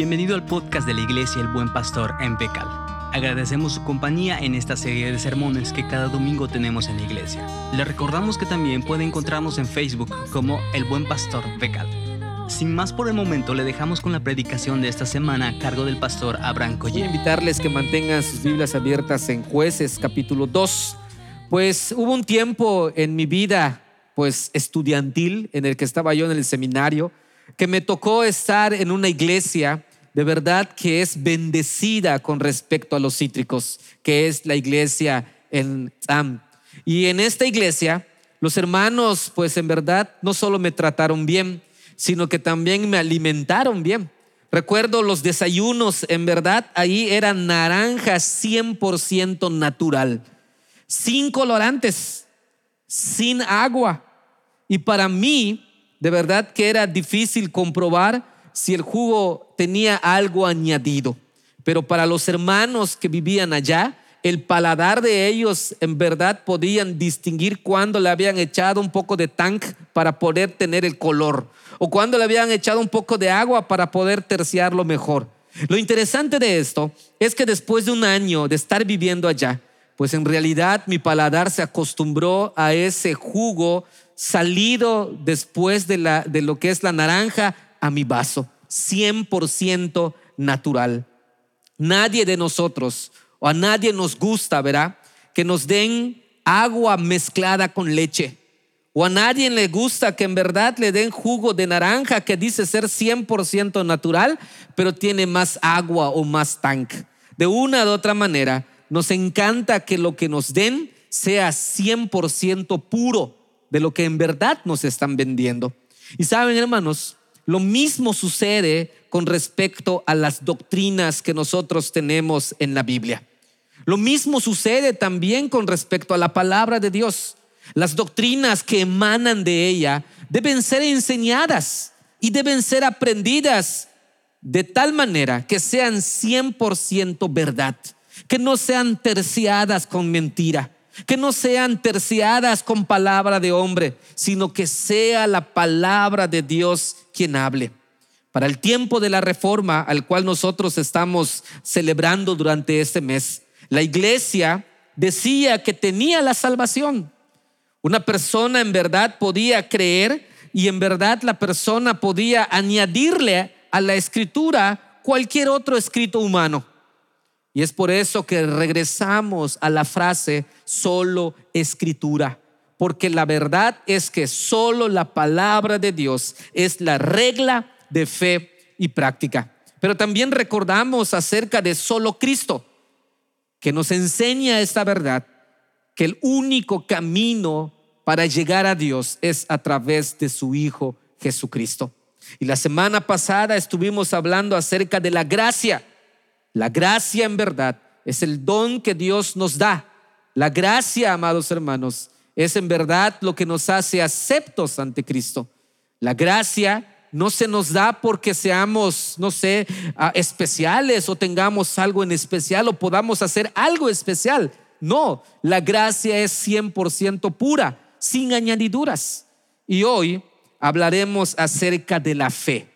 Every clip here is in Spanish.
Bienvenido al podcast de la Iglesia El Buen Pastor en Becal. Agradecemos su compañía en esta serie de sermones que cada domingo tenemos en la iglesia. Le recordamos que también puede encontrarnos en Facebook como El Buen Pastor Becal. Sin más por el momento, le dejamos con la predicación de esta semana a cargo del pastor Abraham Voy a Collie. invitarles que mantengan sus Biblias abiertas en Jueces capítulo 2. Pues hubo un tiempo en mi vida pues estudiantil en el que estaba yo en el seminario que me tocó estar en una iglesia de verdad que es bendecida con respecto a los cítricos, que es la iglesia en Sam. Y en esta iglesia los hermanos pues en verdad no solo me trataron bien, sino que también me alimentaron bien. Recuerdo los desayunos, en verdad, ahí eran naranja 100% natural, sin colorantes, sin agua. Y para mí, de verdad que era difícil comprobar si el jugo tenía algo añadido. Pero para los hermanos que vivían allá, el paladar de ellos en verdad podían distinguir cuando le habían echado un poco de tank para poder tener el color o cuando le habían echado un poco de agua para poder terciarlo mejor. Lo interesante de esto es que después de un año de estar viviendo allá, pues en realidad mi paladar se acostumbró a ese jugo salido después de, la, de lo que es la naranja a mi vaso, 100% natural. Nadie de nosotros o a nadie nos gusta, ¿verdad? Que nos den agua mezclada con leche. O a nadie le gusta que en verdad le den jugo de naranja que dice ser 100% natural, pero tiene más agua o más tank. De una u otra manera, nos encanta que lo que nos den sea 100% puro de lo que en verdad nos están vendiendo. Y saben, hermanos, lo mismo sucede con respecto a las doctrinas que nosotros tenemos en la Biblia. Lo mismo sucede también con respecto a la palabra de Dios. Las doctrinas que emanan de ella deben ser enseñadas y deben ser aprendidas de tal manera que sean 100% verdad, que no sean terciadas con mentira, que no sean terciadas con palabra de hombre, sino que sea la palabra de Dios quien hable. Para el tiempo de la reforma al cual nosotros estamos celebrando durante este mes, la iglesia decía que tenía la salvación. Una persona en verdad podía creer y en verdad la persona podía añadirle a la escritura cualquier otro escrito humano. Y es por eso que regresamos a la frase solo escritura, porque la verdad es que solo la palabra de Dios es la regla de fe y práctica. Pero también recordamos acerca de solo Cristo, que nos enseña esta verdad, que el único camino para llegar a Dios es a través de su Hijo Jesucristo. Y la semana pasada estuvimos hablando acerca de la gracia. La gracia en verdad es el don que Dios nos da. La gracia, amados hermanos, es en verdad lo que nos hace aceptos ante Cristo. La gracia no se nos da porque seamos, no sé, ah, especiales o tengamos algo en especial o podamos hacer algo especial. No, la gracia es 100% pura, sin añadiduras. Y hoy hablaremos acerca de la fe.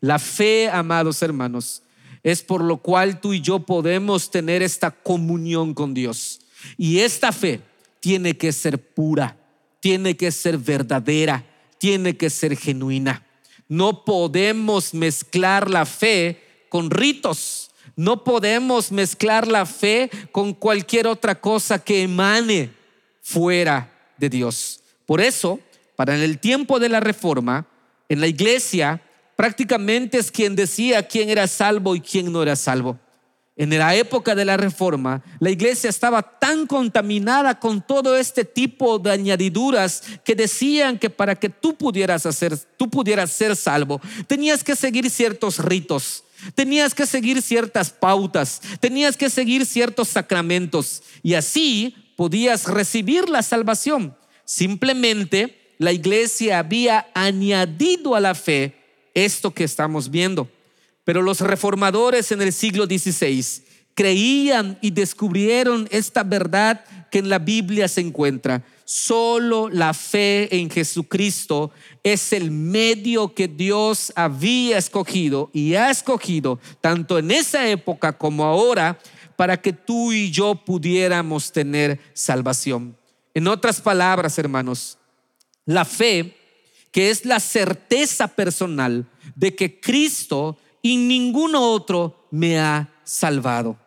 La fe, amados hermanos, es por lo cual tú y yo podemos tener esta comunión con Dios. Y esta fe tiene que ser pura, tiene que ser verdadera, tiene que ser genuina. No podemos mezclar la fe con ritos. No podemos mezclar la fe con cualquier otra cosa que emane fuera de Dios. Por eso, para el tiempo de la reforma, en la iglesia prácticamente es quien decía quién era salvo y quién no era salvo. En la época de la reforma, la iglesia estaba tan contaminada con todo este tipo de añadiduras que decían que para que tú pudieras hacer, tú pudieras ser salvo, tenías que seguir ciertos ritos, tenías que seguir ciertas pautas, tenías que seguir ciertos sacramentos y así podías recibir la salvación. Simplemente la iglesia había añadido a la fe esto que estamos viendo. Pero los reformadores en el siglo XVI creían y descubrieron esta verdad que en la Biblia se encuentra. Solo la fe en Jesucristo es el medio que Dios había escogido y ha escogido tanto en esa época como ahora para que tú y yo pudiéramos tener salvación. En otras palabras, hermanos, la fe, que es la certeza personal de que Cristo y ninguno otro me ha salvado.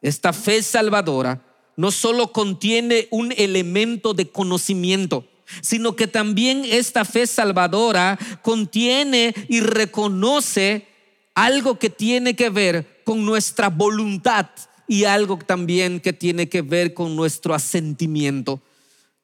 Esta fe salvadora no solo contiene un elemento de conocimiento, sino que también esta fe salvadora contiene y reconoce algo que tiene que ver con nuestra voluntad y algo también que tiene que ver con nuestro asentimiento.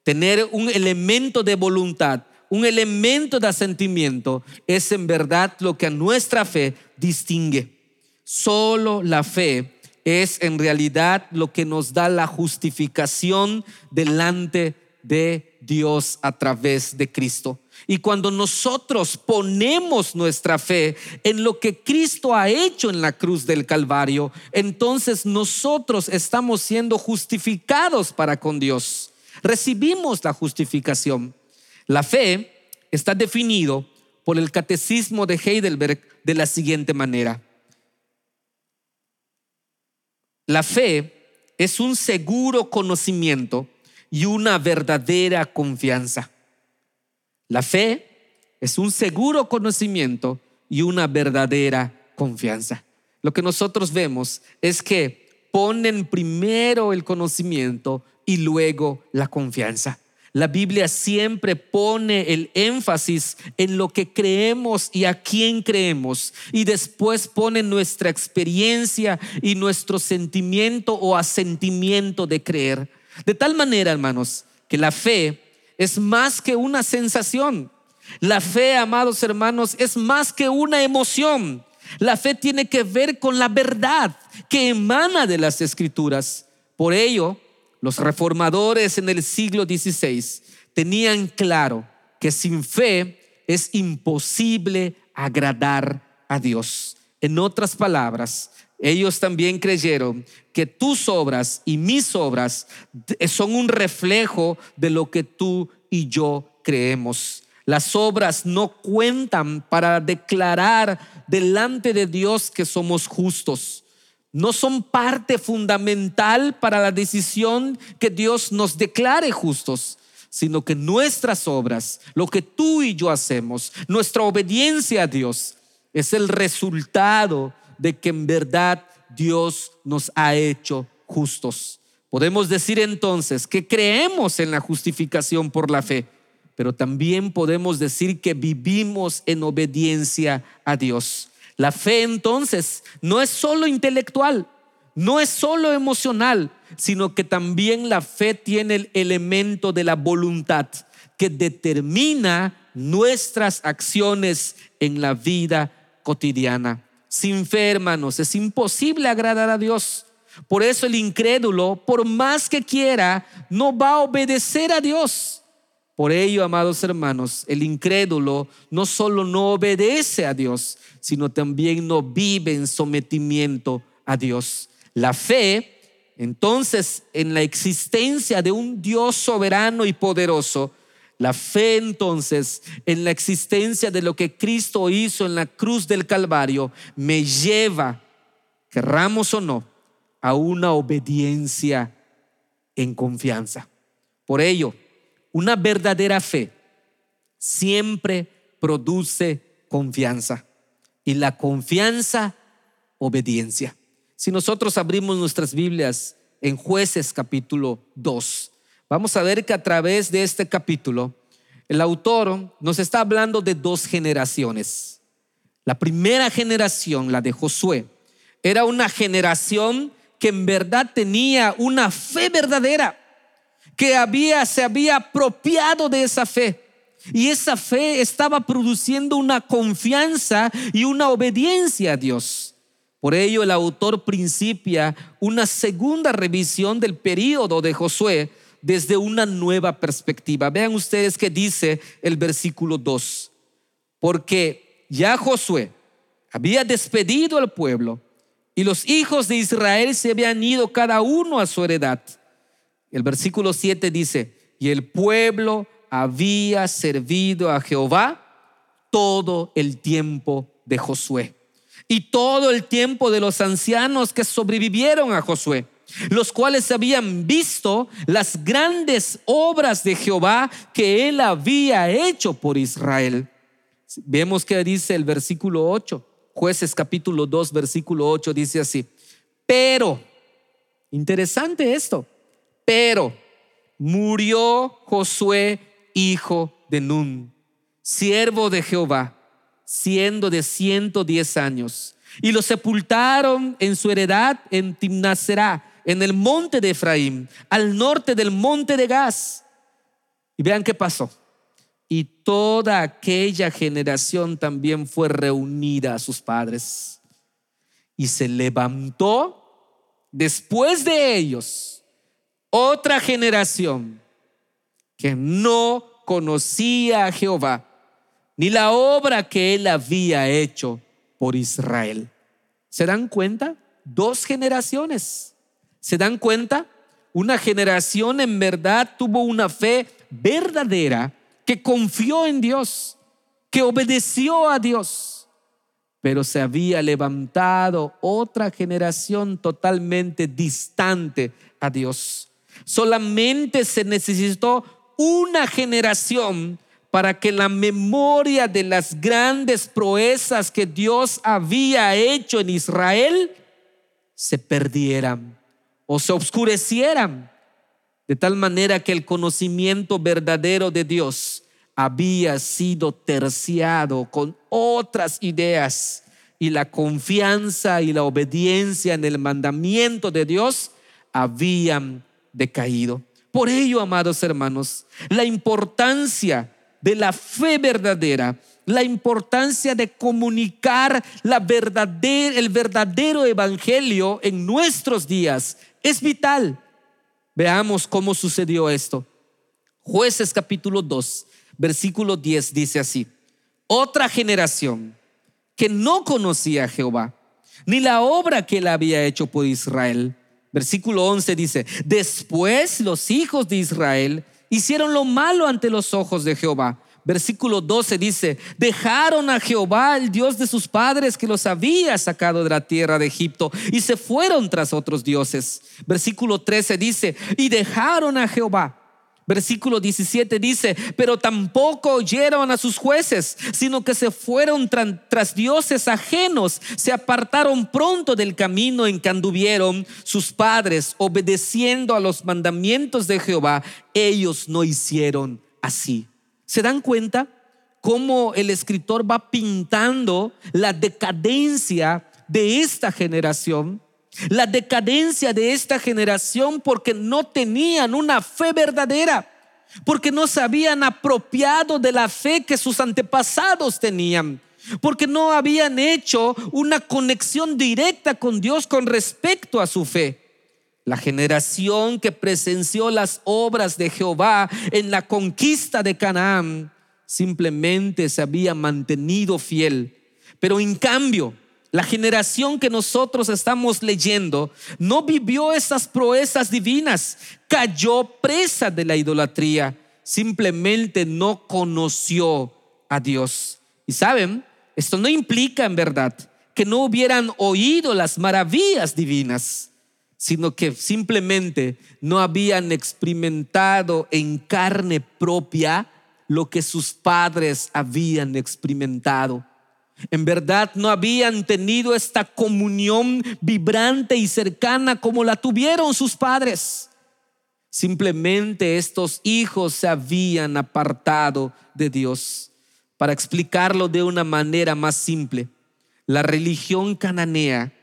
Tener un elemento de voluntad, un elemento de asentimiento es en verdad lo que a nuestra fe distingue. Solo la fe es en realidad lo que nos da la justificación delante de Dios a través de Cristo. Y cuando nosotros ponemos nuestra fe en lo que Cristo ha hecho en la cruz del Calvario, entonces nosotros estamos siendo justificados para con Dios. Recibimos la justificación. La fe está definido por el catecismo de Heidelberg de la siguiente manera. La fe es un seguro conocimiento y una verdadera confianza. La fe es un seguro conocimiento y una verdadera confianza. Lo que nosotros vemos es que ponen primero el conocimiento y luego la confianza. La Biblia siempre pone el énfasis en lo que creemos y a quién creemos y después pone nuestra experiencia y nuestro sentimiento o asentimiento de creer. De tal manera, hermanos, que la fe es más que una sensación. La fe, amados hermanos, es más que una emoción. La fe tiene que ver con la verdad que emana de las escrituras. Por ello, los reformadores en el siglo XVI tenían claro que sin fe es imposible agradar a Dios. En otras palabras, ellos también creyeron que tus obras y mis obras son un reflejo de lo que tú y yo creemos. Las obras no cuentan para declarar delante de Dios que somos justos no son parte fundamental para la decisión que Dios nos declare justos, sino que nuestras obras, lo que tú y yo hacemos, nuestra obediencia a Dios, es el resultado de que en verdad Dios nos ha hecho justos. Podemos decir entonces que creemos en la justificación por la fe, pero también podemos decir que vivimos en obediencia a Dios. La fe entonces no es solo intelectual, no es solo emocional, sino que también la fe tiene el elemento de la voluntad que determina nuestras acciones en la vida cotidiana. Sin fe, hermanos, es imposible agradar a Dios. Por eso el incrédulo, por más que quiera, no va a obedecer a Dios. Por ello, amados hermanos, el incrédulo no solo no obedece a Dios, sino también no vive en sometimiento a Dios. La fe, entonces, en la existencia de un Dios soberano y poderoso, la fe entonces en la existencia de lo que Cristo hizo en la cruz del Calvario me lleva, querramos o no, a una obediencia en confianza. Por ello, una verdadera fe siempre produce confianza y la confianza, obediencia. Si nosotros abrimos nuestras Biblias en jueces capítulo 2, vamos a ver que a través de este capítulo el autor nos está hablando de dos generaciones. La primera generación, la de Josué, era una generación que en verdad tenía una fe verdadera que había, se había apropiado de esa fe. Y esa fe estaba produciendo una confianza y una obediencia a Dios. Por ello el autor principia una segunda revisión del periodo de Josué desde una nueva perspectiva. Vean ustedes que dice el versículo 2. Porque ya Josué había despedido al pueblo y los hijos de Israel se habían ido cada uno a su heredad. El versículo 7 dice, y el pueblo había servido a Jehová todo el tiempo de Josué y todo el tiempo de los ancianos que sobrevivieron a Josué, los cuales habían visto las grandes obras de Jehová que él había hecho por Israel. Vemos que dice el versículo 8, jueces capítulo 2, versículo 8, dice así, pero, interesante esto, pero murió Josué, hijo de Nun, siervo de Jehová, siendo de 110 años, y lo sepultaron en su heredad en Timnaserá, en el monte de Efraín, al norte del monte de Gaz. Y vean qué pasó. Y toda aquella generación también fue reunida a sus padres. Y se levantó después de ellos otra generación que no conocía a Jehová, ni la obra que él había hecho por Israel. ¿Se dan cuenta? Dos generaciones. ¿Se dan cuenta? Una generación en verdad tuvo una fe verdadera que confió en Dios, que obedeció a Dios, pero se había levantado otra generación totalmente distante a Dios. Solamente se necesitó una generación para que la memoria de las grandes proezas que Dios había hecho en Israel se perdieran o se oscurecieran, de tal manera que el conocimiento verdadero de Dios había sido terciado con otras ideas y la confianza y la obediencia en el mandamiento de Dios habían decaído. Por ello, amados hermanos, la importancia de la fe verdadera, la importancia de comunicar la el verdadero evangelio en nuestros días es vital. Veamos cómo sucedió esto. Jueces capítulo 2, versículo 10 dice así, otra generación que no conocía a Jehová, ni la obra que él había hecho por Israel. Versículo 11 dice, después los hijos de Israel hicieron lo malo ante los ojos de Jehová. Versículo 12 dice, dejaron a Jehová, el Dios de sus padres, que los había sacado de la tierra de Egipto, y se fueron tras otros dioses. Versículo 13 dice, y dejaron a Jehová. Versículo 17 dice, pero tampoco oyeron a sus jueces, sino que se fueron tras dioses ajenos, se apartaron pronto del camino en que anduvieron sus padres, obedeciendo a los mandamientos de Jehová. Ellos no hicieron así. ¿Se dan cuenta cómo el escritor va pintando la decadencia de esta generación? La decadencia de esta generación porque no tenían una fe verdadera, porque no se habían apropiado de la fe que sus antepasados tenían, porque no habían hecho una conexión directa con Dios con respecto a su fe. La generación que presenció las obras de Jehová en la conquista de Canaán simplemente se había mantenido fiel, pero en cambio, la generación que nosotros estamos leyendo no vivió esas proezas divinas, cayó presa de la idolatría, simplemente no conoció a Dios. Y saben, esto no implica en verdad que no hubieran oído las maravillas divinas, sino que simplemente no habían experimentado en carne propia lo que sus padres habían experimentado. En verdad no habían tenido esta comunión vibrante y cercana como la tuvieron sus padres. Simplemente estos hijos se habían apartado de Dios. Para explicarlo de una manera más simple, la religión cananea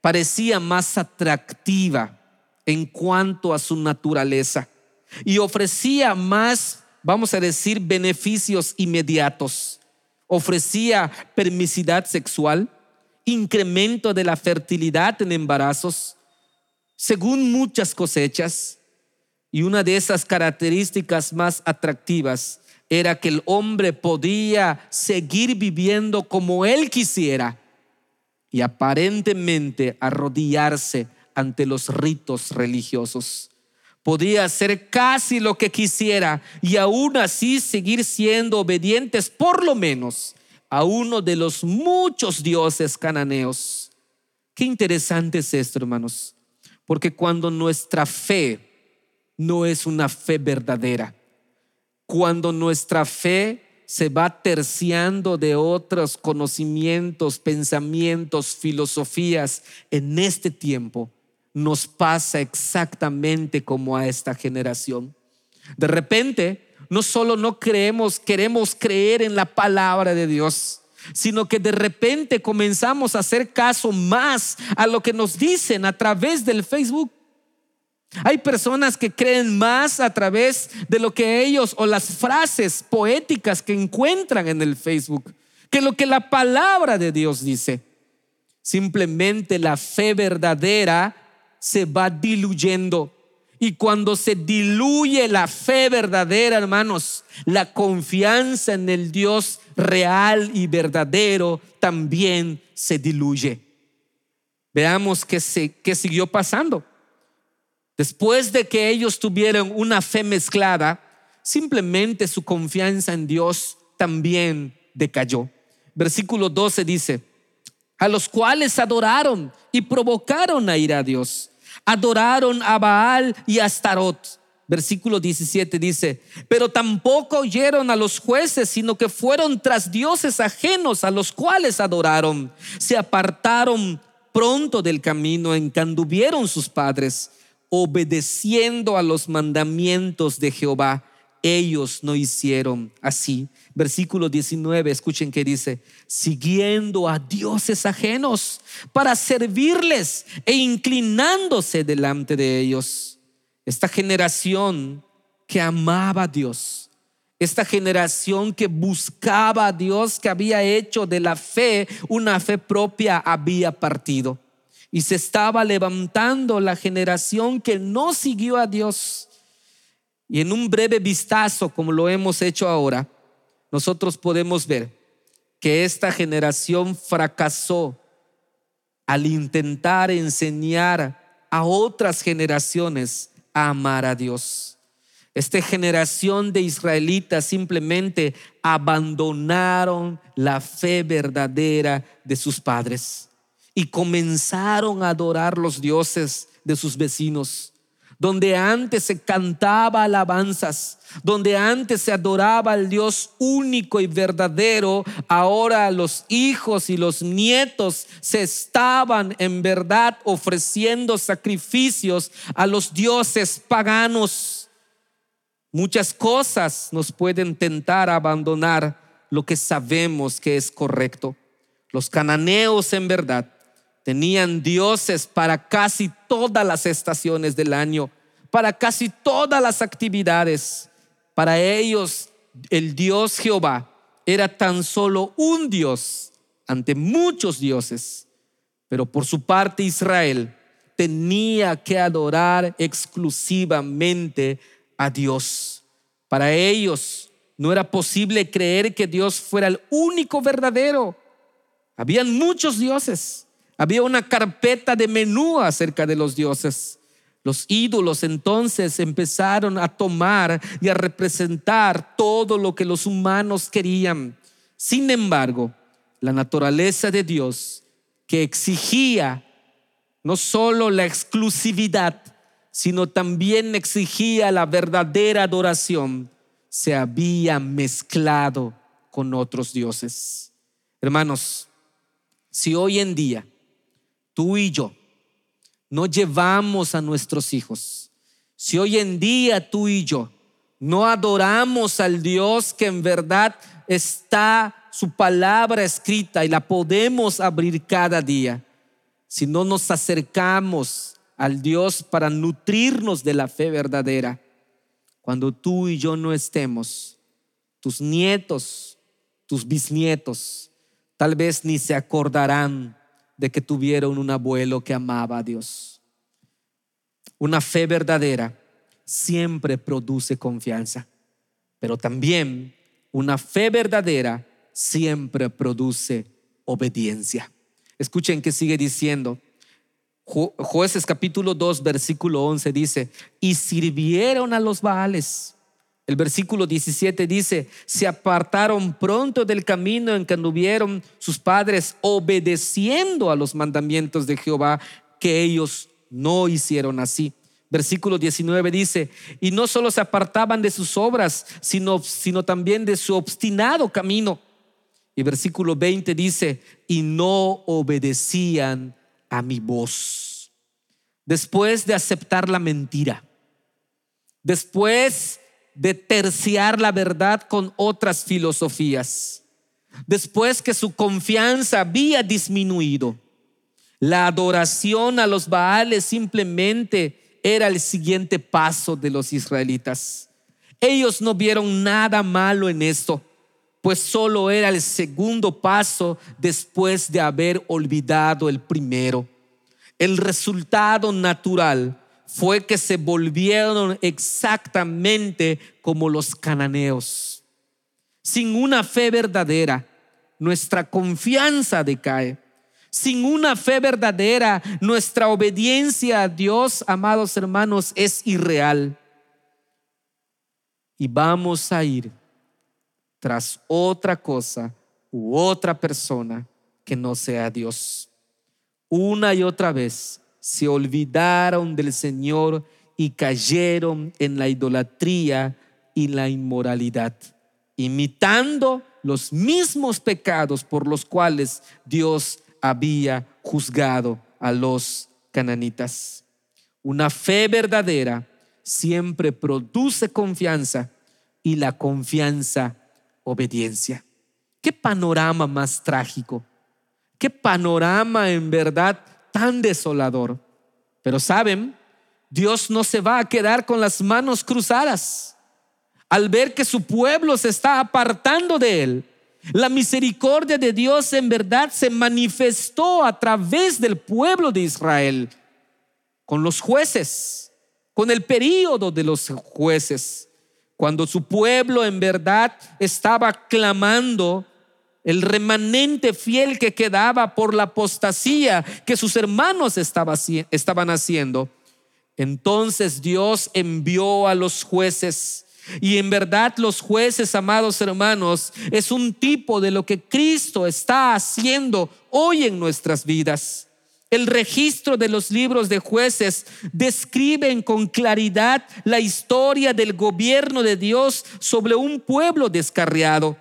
parecía más atractiva en cuanto a su naturaleza y ofrecía más, vamos a decir, beneficios inmediatos ofrecía permisidad sexual, incremento de la fertilidad en embarazos, según muchas cosechas. Y una de esas características más atractivas era que el hombre podía seguir viviendo como él quisiera. y aparentemente arrodillarse ante los ritos religiosos. Podía hacer casi lo que quisiera y aún así seguir siendo obedientes por lo menos a uno de los muchos dioses cananeos. Qué interesante es esto, hermanos, porque cuando nuestra fe no es una fe verdadera, cuando nuestra fe se va terciando de otros conocimientos, pensamientos, filosofías en este tiempo, nos pasa exactamente como a esta generación. De repente, no solo no creemos, queremos creer en la palabra de Dios, sino que de repente comenzamos a hacer caso más a lo que nos dicen a través del Facebook. Hay personas que creen más a través de lo que ellos o las frases poéticas que encuentran en el Facebook que lo que la palabra de Dios dice. Simplemente la fe verdadera se va diluyendo. Y cuando se diluye la fe verdadera, hermanos, la confianza en el Dios real y verdadero también se diluye. Veamos qué, se, qué siguió pasando. Después de que ellos tuvieron una fe mezclada, simplemente su confianza en Dios también decayó. Versículo 12 dice, a los cuales adoraron y provocaron a ir a Dios adoraron a Baal y a Astarot. Versículo 17 dice, pero tampoco oyeron a los jueces, sino que fueron tras dioses ajenos a los cuales adoraron. Se apartaron pronto del camino en que anduvieron sus padres, obedeciendo a los mandamientos de Jehová. Ellos no hicieron así. Versículo 19, escuchen que dice, siguiendo a dioses ajenos para servirles e inclinándose delante de ellos. Esta generación que amaba a Dios, esta generación que buscaba a Dios, que había hecho de la fe una fe propia, había partido. Y se estaba levantando la generación que no siguió a Dios. Y en un breve vistazo, como lo hemos hecho ahora, nosotros podemos ver que esta generación fracasó al intentar enseñar a otras generaciones a amar a Dios. Esta generación de israelitas simplemente abandonaron la fe verdadera de sus padres y comenzaron a adorar los dioses de sus vecinos donde antes se cantaba alabanzas, donde antes se adoraba al Dios único y verdadero, ahora los hijos y los nietos se estaban en verdad ofreciendo sacrificios a los dioses paganos. Muchas cosas nos pueden tentar a abandonar lo que sabemos que es correcto. Los cananeos en verdad Tenían dioses para casi todas las estaciones del año, para casi todas las actividades. Para ellos el Dios Jehová era tan solo un Dios ante muchos dioses. Pero por su parte Israel tenía que adorar exclusivamente a Dios. Para ellos no era posible creer que Dios fuera el único verdadero. Habían muchos dioses. Había una carpeta de menú acerca de los dioses. Los ídolos entonces empezaron a tomar y a representar todo lo que los humanos querían. Sin embargo, la naturaleza de Dios que exigía no solo la exclusividad, sino también exigía la verdadera adoración, se había mezclado con otros dioses. Hermanos, si hoy en día tú y yo. No llevamos a nuestros hijos, si hoy en día tú y yo no adoramos al Dios que en verdad está su palabra escrita y la podemos abrir cada día, si no nos acercamos al Dios para nutrirnos de la fe verdadera, cuando tú y yo no estemos, tus nietos, tus bisnietos, tal vez ni se acordarán de que tuvieron un abuelo que amaba a Dios. Una fe verdadera siempre produce confianza, pero también una fe verdadera siempre produce obediencia. Escuchen que sigue diciendo. Jueces capítulo 2, versículo 11 dice, y sirvieron a los Baales. El versículo 17 dice, se apartaron pronto del camino en que anduvieron sus padres, obedeciendo a los mandamientos de Jehová, que ellos no hicieron así. Versículo 19 dice, y no solo se apartaban de sus obras, sino, sino también de su obstinado camino. Y versículo 20 dice, y no obedecían a mi voz. Después de aceptar la mentira, después de terciar la verdad con otras filosofías, después que su confianza había disminuido, la adoración a los Baales simplemente era el siguiente paso de los israelitas. Ellos no vieron nada malo en esto pues solo era el segundo paso después de haber olvidado el primero. El resultado natural fue que se volvieron exactamente como los cananeos. Sin una fe verdadera, nuestra confianza decae. Sin una fe verdadera, nuestra obediencia a Dios, amados hermanos, es irreal. Y vamos a ir tras otra cosa u otra persona que no sea Dios. Una y otra vez se olvidaron del Señor y cayeron en la idolatría y la inmoralidad, imitando los mismos pecados por los cuales Dios había juzgado a los cananitas. Una fe verdadera siempre produce confianza y la confianza obediencia. Qué panorama más trágico. Qué panorama en verdad tan desolador. Pero saben, Dios no se va a quedar con las manos cruzadas al ver que su pueblo se está apartando de él. La misericordia de Dios en verdad se manifestó a través del pueblo de Israel, con los jueces, con el período de los jueces cuando su pueblo en verdad estaba clamando el remanente fiel que quedaba por la apostasía que sus hermanos estaban haciendo. Entonces Dios envió a los jueces. Y en verdad los jueces, amados hermanos, es un tipo de lo que Cristo está haciendo hoy en nuestras vidas. El registro de los libros de jueces describen con claridad la historia del gobierno de Dios sobre un pueblo descarriado.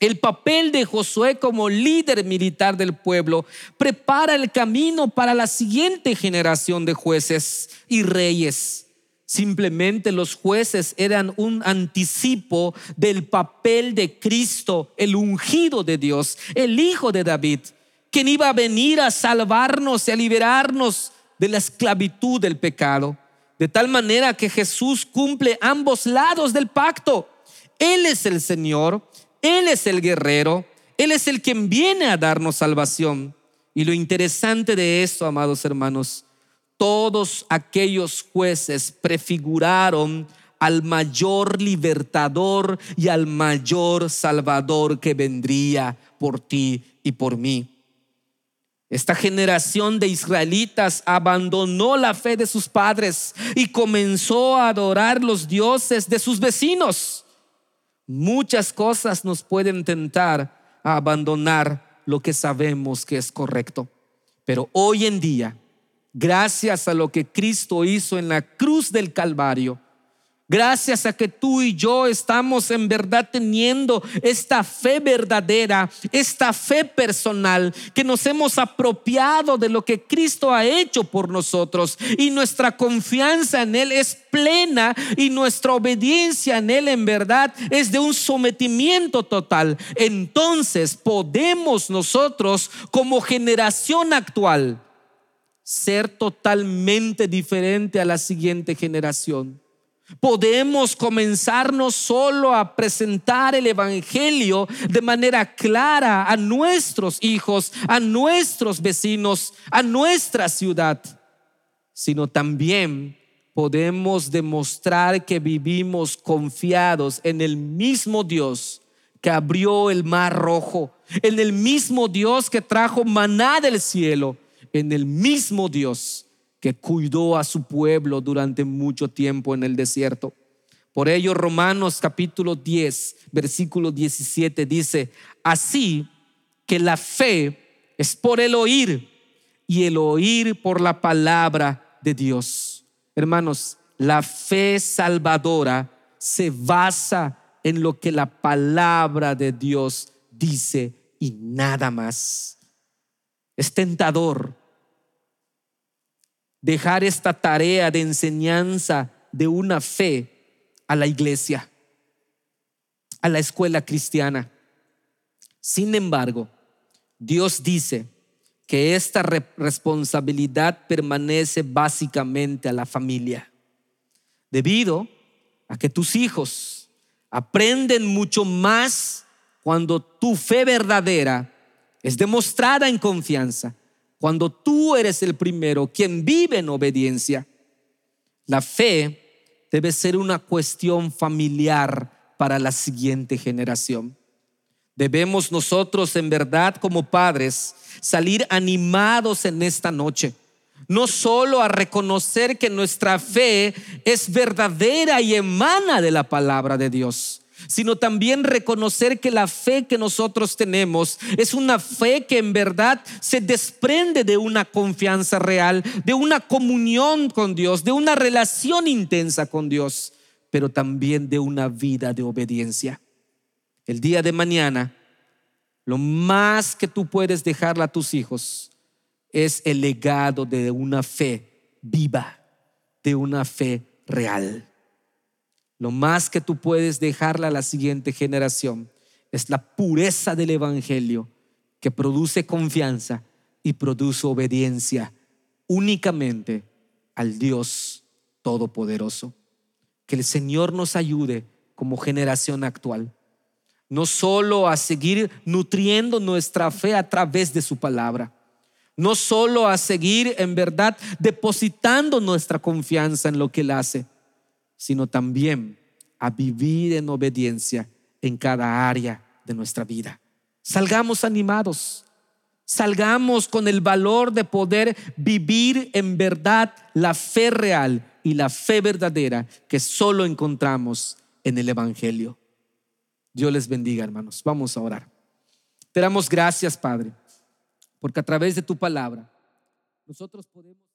El papel de Josué como líder militar del pueblo prepara el camino para la siguiente generación de jueces y reyes. Simplemente los jueces eran un anticipo del papel de Cristo, el ungido de Dios, el hijo de David quien iba a venir a salvarnos y a liberarnos de la esclavitud del pecado. De tal manera que Jesús cumple ambos lados del pacto. Él es el Señor, Él es el guerrero, Él es el quien viene a darnos salvación. Y lo interesante de esto, amados hermanos, todos aquellos jueces prefiguraron al mayor libertador y al mayor salvador que vendría por ti y por mí. Esta generación de israelitas abandonó la fe de sus padres y comenzó a adorar los dioses de sus vecinos. Muchas cosas nos pueden tentar a abandonar lo que sabemos que es correcto. Pero hoy en día, gracias a lo que Cristo hizo en la cruz del Calvario, Gracias a que tú y yo estamos en verdad teniendo esta fe verdadera, esta fe personal, que nos hemos apropiado de lo que Cristo ha hecho por nosotros y nuestra confianza en Él es plena y nuestra obediencia en Él en verdad es de un sometimiento total. Entonces podemos nosotros como generación actual ser totalmente diferente a la siguiente generación. Podemos comenzarnos solo a presentar el Evangelio de manera clara a nuestros hijos, a nuestros vecinos, a nuestra ciudad, sino también podemos demostrar que vivimos confiados en el mismo Dios que abrió el mar rojo, en el mismo Dios que trajo maná del cielo, en el mismo Dios que cuidó a su pueblo durante mucho tiempo en el desierto. Por ello Romanos capítulo 10, versículo 17 dice, así que la fe es por el oír y el oír por la palabra de Dios. Hermanos, la fe salvadora se basa en lo que la palabra de Dios dice y nada más. Es tentador dejar esta tarea de enseñanza de una fe a la iglesia, a la escuela cristiana. Sin embargo, Dios dice que esta responsabilidad permanece básicamente a la familia, debido a que tus hijos aprenden mucho más cuando tu fe verdadera es demostrada en confianza, cuando tú eres el primero quien vive en obediencia. La fe debe ser una cuestión familiar para la siguiente generación. Debemos nosotros en verdad como padres salir animados en esta noche no solo a reconocer que nuestra fe es verdadera y emana de la palabra de Dios, sino también reconocer que la fe que nosotros tenemos es una fe que en verdad se desprende de una confianza real, de una comunión con Dios, de una relación intensa con Dios, pero también de una vida de obediencia. El día de mañana, lo más que tú puedes dejarle a tus hijos es el legado de una fe viva, de una fe real. Lo más que tú puedes dejarle a la siguiente generación es la pureza del Evangelio que produce confianza y produce obediencia únicamente al Dios Todopoderoso. Que el Señor nos ayude como generación actual, no solo a seguir nutriendo nuestra fe a través de su palabra, no solo a seguir en verdad depositando nuestra confianza en lo que Él hace, sino también a vivir en obediencia en cada área de nuestra vida. Salgamos animados, salgamos con el valor de poder vivir en verdad la fe real y la fe verdadera que solo encontramos en el Evangelio. Dios les bendiga, hermanos. Vamos a orar. Te damos gracias, Padre porque a través de tu palabra nosotros podemos...